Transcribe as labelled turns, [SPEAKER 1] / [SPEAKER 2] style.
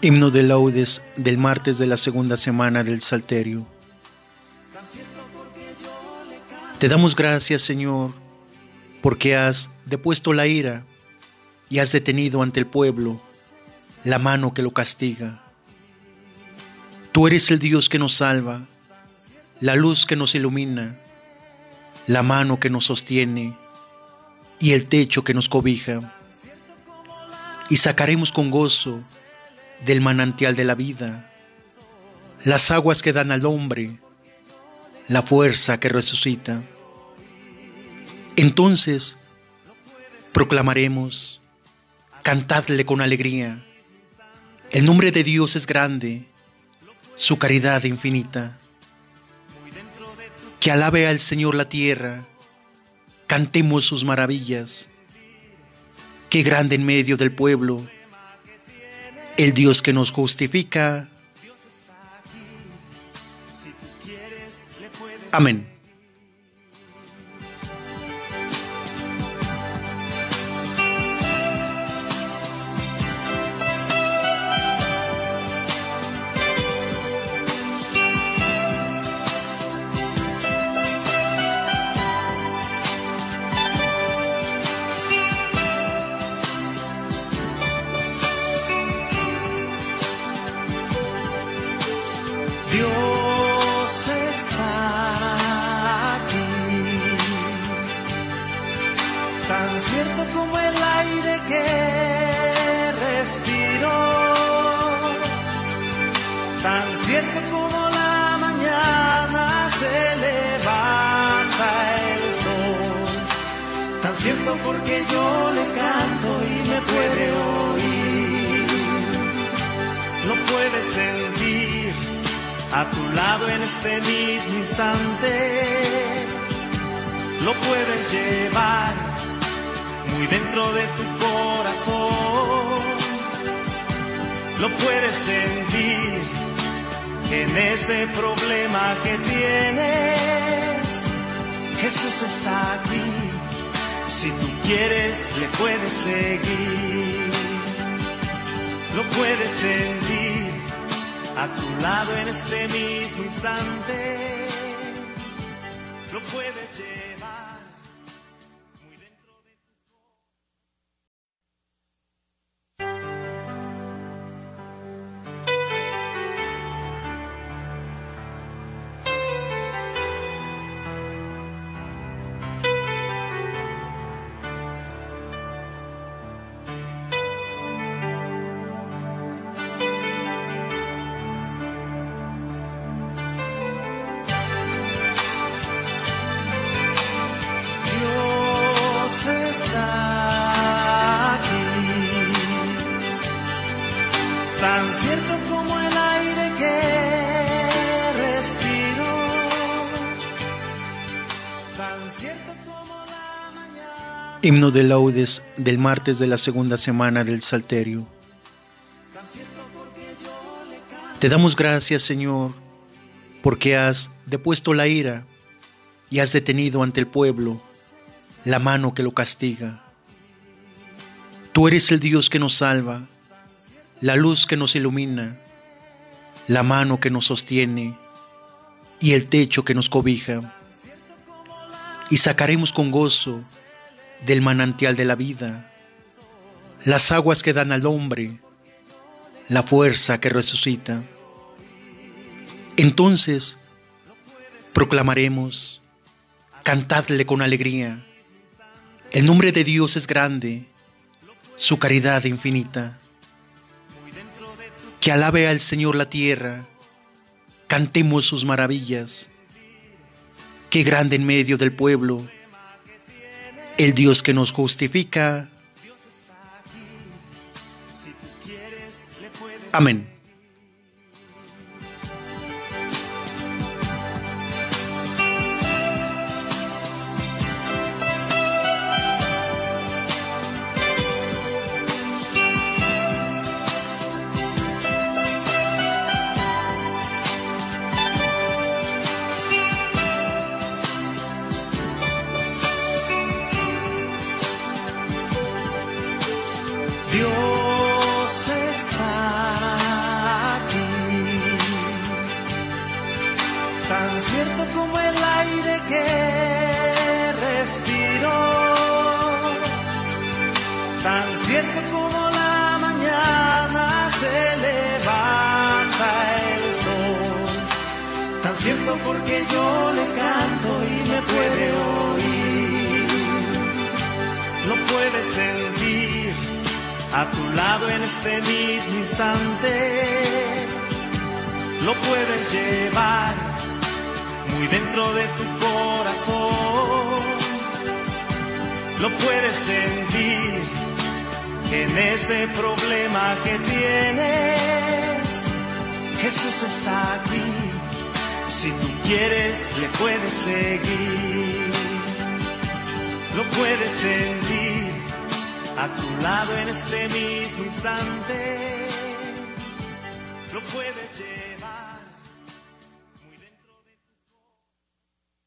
[SPEAKER 1] Himno de laudes del martes de la segunda semana del Salterio. Te damos gracias, Señor, porque has depuesto la ira y has detenido ante el pueblo la mano que lo castiga. Tú eres el Dios que nos salva, la luz que nos ilumina, la mano que nos sostiene y el techo que nos cobija. Y sacaremos con gozo del manantial de la vida las aguas que dan al hombre la fuerza que resucita. Entonces proclamaremos, cantadle con alegría, el nombre de Dios es grande, su caridad infinita. Que alabe al Señor la tierra, cantemos sus maravillas. Qué grande en medio del pueblo, el Dios que nos justifica. Amén.
[SPEAKER 2] Tan cierto como el aire que respiro, tan cierto como la mañana se levanta el sol, tan cierto porque yo le canto y me puede oír, lo puede sentir a tu lado en este mismo instante. Lo puedes llevar muy dentro de tu corazón. Lo puedes sentir en ese problema que tienes. Jesús está aquí. Si tú quieres, le puedes seguir. Lo puedes sentir a tu lado en este mismo instante. Lo puedes llevar
[SPEAKER 1] Himno de laudes del martes de la segunda semana del Salterio. Te damos gracias, Señor, porque has depuesto la ira y has detenido ante el pueblo la mano que lo castiga. Tú eres el Dios que nos salva, la luz que nos ilumina, la mano que nos sostiene y el techo que nos cobija. Y sacaremos con gozo del manantial de la vida las aguas que dan al hombre la fuerza que resucita. Entonces proclamaremos, cantadle con alegría, el nombre de Dios es grande, su caridad infinita. Que alabe al Señor la tierra, cantemos sus maravillas. Qué grande en medio del pueblo, el Dios que nos justifica. Amén.
[SPEAKER 2] Tan cierto como el aire que respiro, tan cierto como la mañana se levanta el sol, tan cierto porque yo le canto y me puede oír, lo puedes sentir a tu lado en este mismo instante. Lo puedes llevar muy dentro de tu corazón. Lo puedes sentir en ese problema que tienes. Jesús está aquí. Si tú quieres, le puedes seguir. Lo puedes sentir a tu lado en este mismo instante. Lo puedes llevar.